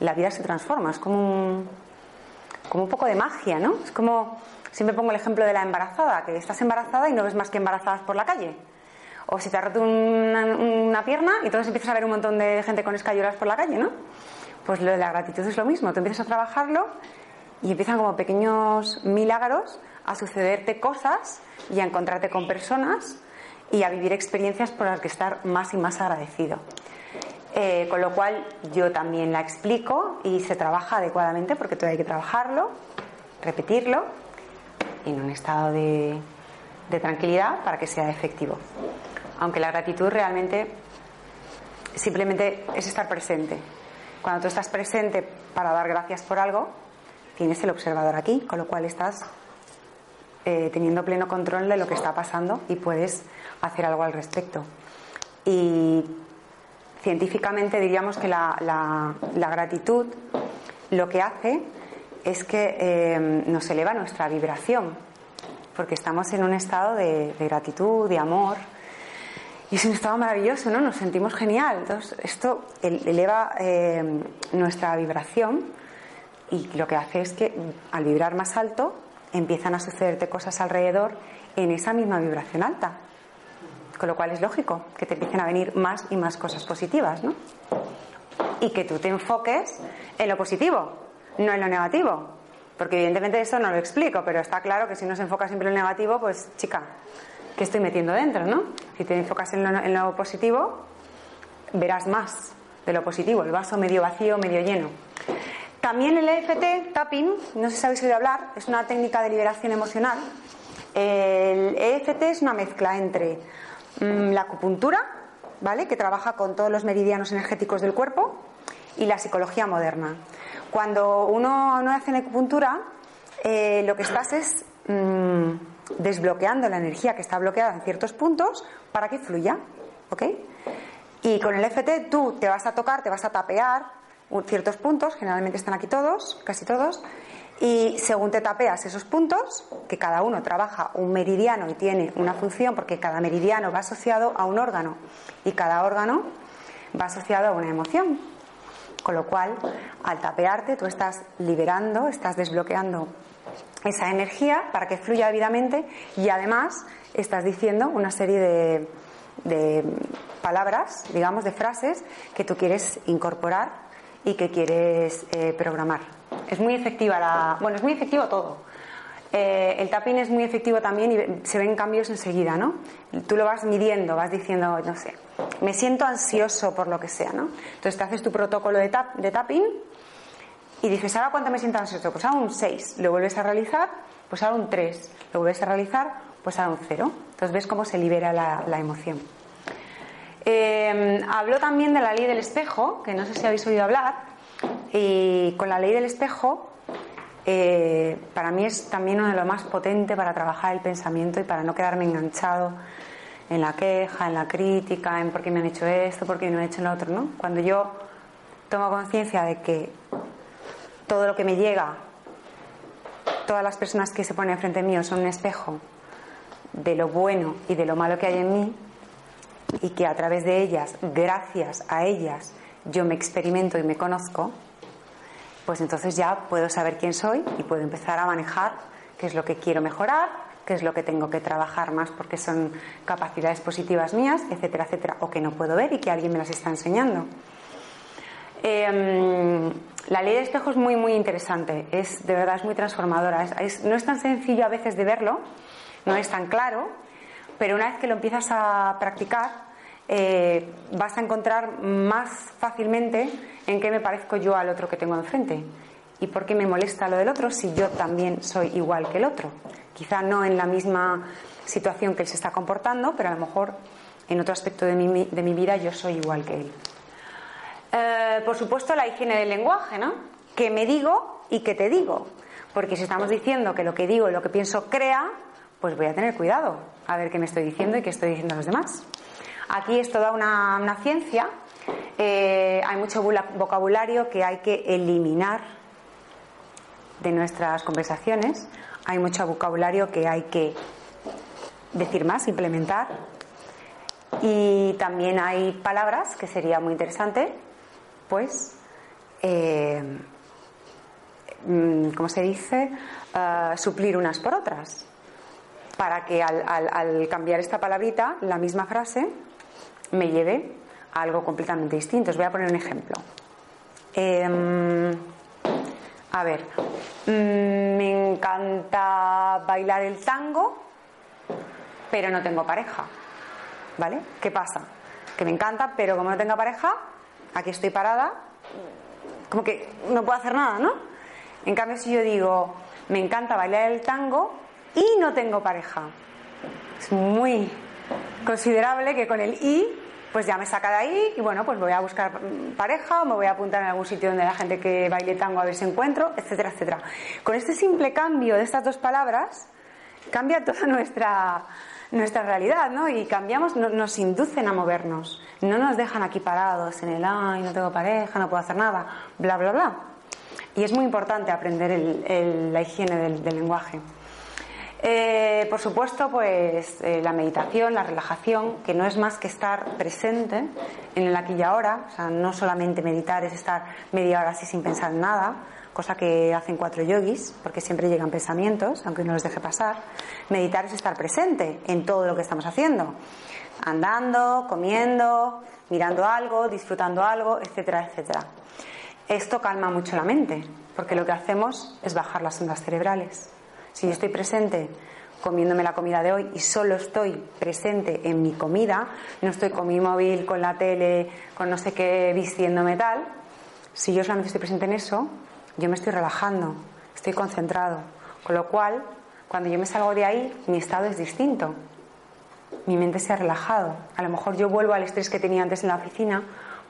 la vida se transforma. Es como un, como un poco de magia, ¿no? Es como, siempre pongo el ejemplo de la embarazada, que estás embarazada y no ves más que embarazadas por la calle o si te ha roto una, pierna y entonces empiezas a ver un montón de gente con escayuras por la calle, ¿no? Pues lo de la gratitud es lo mismo, tú empiezas a trabajarlo y empiezan como pequeños milagros a sucederte cosas y a encontrarte con personas y a vivir experiencias por las que estar más y más agradecido. Eh, con lo cual yo también la explico y se trabaja adecuadamente porque todo hay que trabajarlo, repetirlo en un estado de tranquilidad para que sea efectivo aunque la gratitud realmente simplemente es estar presente. Cuando tú estás presente para dar gracias por algo, tienes el observador aquí, con lo cual estás eh, teniendo pleno control de lo que está pasando y puedes hacer algo al respecto. Y científicamente diríamos que la, gratitud lo que hace es que eh, nos eleva nuestra vibración, porque estamos en un estado de gratitud, de amor, y es un estado maravilloso, ¿no? Nos sentimos genial. Entonces, esto eleva eh, nuestra vibración y lo que hace es que al vibrar más alto empiezan a sucederte cosas alrededor en esa misma vibración alta. Con lo cual es lógico que te empiecen a venir más y más cosas positivas, ¿no? Y que tú te enfoques en lo positivo, no en lo negativo. Porque evidentemente eso no lo explico, pero está claro que si no se enfoca siempre en lo negativo, pues chica, ¿qué estoy metiendo dentro, ¿no? Si te enfocas en lo, positivo, verás más de lo positivo, el vaso medio vacío, medio lleno. También el EFT, tapping, no sé si habéis oído hablar, es una técnica de liberación emocional. El EFT es una mezcla entre mm, la acupuntura, ¿vale? que trabaja con todos los meridianos energéticos del cuerpo, y la psicología moderna. Cuando uno no hace acupuntura, eh, lo que estás es mm, desbloqueando la energía que está bloqueada en ciertos puntos para que fluya. ¿Ok? Y con el FT tú te vas a tocar, te vas a tapear ciertos puntos, generalmente están aquí todos, casi todos, y según te tapeas esos puntos, que cada uno trabaja un meridiano y tiene una función, porque cada meridiano va asociado a un órgano y cada órgano va asociado a una emoción. Con lo cual, al tapearte, tú estás liberando, estás desbloqueando esa energía para que fluya debidamente y además estás diciendo una serie de, palabras, digamos, de frases que tú quieres incorporar y que quieres eh, programar. Es muy efectiva la. Bueno, es muy efectivo todo. Eh, el tapping es muy efectivo también y se ven cambios enseguida, ¿no? Tú lo vas midiendo, vas diciendo, no sé, me siento ansioso por lo que sea, ¿no? Entonces te haces tu protocolo de, tap, de tapping y dices, ¿ahora cuánto me siento ansioso? Pues ahora un 6. Lo vuelves a realizar, pues ahora un 3. Lo vuelves a realizar, pues ahora un 0. Entonces ves cómo se libera la, emoción. Eh, habló también de la ley del espejo, que no sé si habéis oído hablar. Y con la ley del espejo, eh, para mí es también uno de lo más potente para trabajar el pensamiento y para no quedarme enganchado en la queja, en la crítica, en por qué me han hecho esto, por qué no he hecho lo otro, ¿no? Cuando yo tomo conciencia de que todo lo que me llega, todas las personas que se ponen frente mío son un espejo de lo bueno y de lo malo que hay en mí y que a través de ellas, gracias a ellas, yo me experimento y me conozco, pues entonces ya puedo saber quién soy y puedo empezar a manejar qué es lo que quiero mejorar que es lo que tengo que trabajar más porque son capacidades positivas mías, etcétera, etcétera, o que no puedo ver y que alguien me las está enseñando. Em, la ley de espejo es muy, muy interesante, es, de verdad es muy transformadora. no es tan sencillo a veces de verlo, no es tan claro, pero una vez que lo empiezas a practicar, eh, vas a encontrar más fácilmente en qué me parezco yo al otro que tengo enfrente y por qué me molesta lo del otro si yo también soy igual que el otro. Quizá no en la misma situación que él se está comportando, pero a lo mejor en otro aspecto de mi, vida yo soy igual que él. Eh, por supuesto, la higiene del lenguaje, ¿no? Que me digo y que te digo. Porque si estamos diciendo que lo que digo y lo que pienso crea, pues voy a tener cuidado a ver qué me estoy diciendo y qué estoy diciendo a los demás. Aquí es toda una, ciencia. Eh, hay mucho vocabulario que hay que eliminar de nuestras conversaciones. Hay mucho vocabulario que hay que decir más, implementar. Y también hay palabras que sería muy interesante pues, eh, mm, ¿cómo se dice? Ah, suplir unas por otras. Para que al, cambiar esta palabrita, la misma frase, me lleve a algo completamente distinto. Os voy a poner un ejemplo. Em, a ver, mm, me encanta bailar el tango, pero no tengo pareja. ¿Vale? ¿Qué pasa? Que me encanta, pero como no tengo pareja, aquí estoy parada, como que no puedo hacer nada, ¿no? En cambio, si yo digo, me encanta bailar el tango y no tengo pareja, es muy considerable que con el y pues ya me saca de ahí y bueno, pues voy a buscar pareja o me voy a apuntar en algún sitio donde la gente que baile tango a ver si encuentro, etcétera, etcétera. Con este simple cambio de estas dos palabras, cambia toda nuestra, nuestra realidad, ¿no? Y cambiamos, nos inducen a movernos. No nos dejan aquí parados en el, ay, no tengo pareja, no puedo hacer nada, bla, bla, bla. Y es muy importante aprender la higiene del, lenguaje. Eh, por supuesto, pues eh, la meditación, la relajación, que no es más que estar presente en el aquí y ahora, o sea, no solamente meditar es estar media hora así sin pensar en nada, cosa que hacen cuatro yogis, porque siempre llegan pensamientos, aunque no los deje pasar. Meditar es estar presente en todo lo que estamos haciendo, andando, comiendo, mirando algo, disfrutando algo, etcétera, etcétera. Esto calma mucho la mente, porque lo que hacemos es bajar las ondas cerebrales. Si yo estoy presente comiéndome la comida de hoy y solo estoy presente en mi comida, no estoy con mi móvil, con la tele, con no sé qué, vistiéndome tal, si yo solamente estoy presente en eso, yo me estoy relajando, estoy concentrado. Con lo cual, cuando yo me salgo de ahí, mi estado es distinto. Mi mente se ha relajado. A lo mejor yo vuelvo al estrés que tenía antes en la oficina,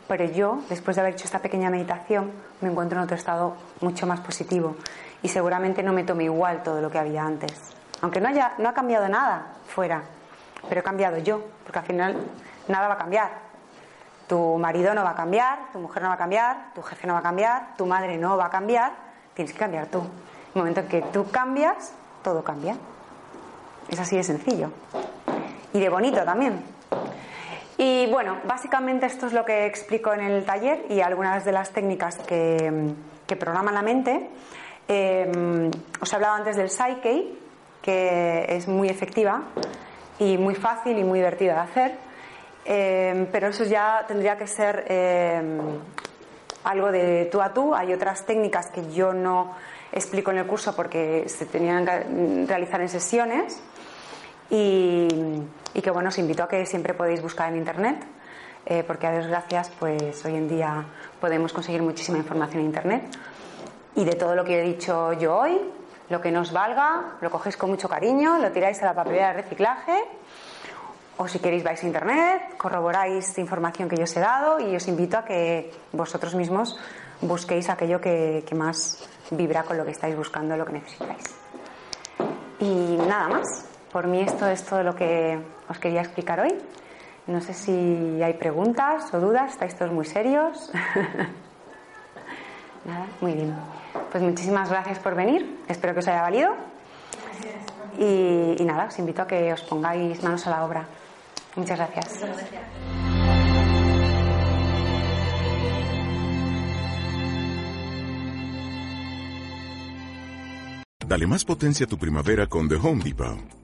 pero yo, después de haber hecho esta pequeña meditación, me encuentro en otro estado mucho más positivo. Y seguramente no me tome igual todo lo que había antes. Aunque no, haya, no ha cambiado nada fuera, pero he cambiado yo, porque al final nada va a cambiar. Tu marido no va a cambiar, tu mujer no va a cambiar, tu jefe no va a cambiar, tu madre no va a cambiar, tienes que cambiar tú. En el momento en que tú cambias, todo cambia. Es así de sencillo. Y de bonito también. Y bueno, básicamente esto es lo que explico en el taller y algunas de las técnicas que, programan la mente. Eh, os he hablado antes del Psyche, que es muy efectiva y muy fácil y muy divertida de hacer. Em, pero eso ya tendría que ser em, algo de tú a tú. Hay otras técnicas que yo no explico en el curso porque se tenían que realizar en sesiones y, que bueno, os invito a que siempre podéis buscar en internet eh, porque a desgracias pues hoy en día podemos conseguir muchísima información en internet y de todo lo que he dicho yo hoy, lo que nos valga, lo cogéis con mucho cariño, lo tiráis a la papelera de reciclaje o si queréis vais a internet, corroboráis información que yo os he dado y os invito a que vosotros mismos busquéis aquello que, más vibra con lo que estáis buscando, lo que necesitáis. Y nada más. Por mí esto es todo lo que os quería explicar hoy. No sé si hay preguntas o dudas, estáis todos muy serios. nada, muy bien. Pues muchísimas gracias por venir, espero que os haya valido. Y, nada, os invito a que os pongáis manos a la obra. Muchas gracias. Dale más potencia a tu primavera con The Home Depot.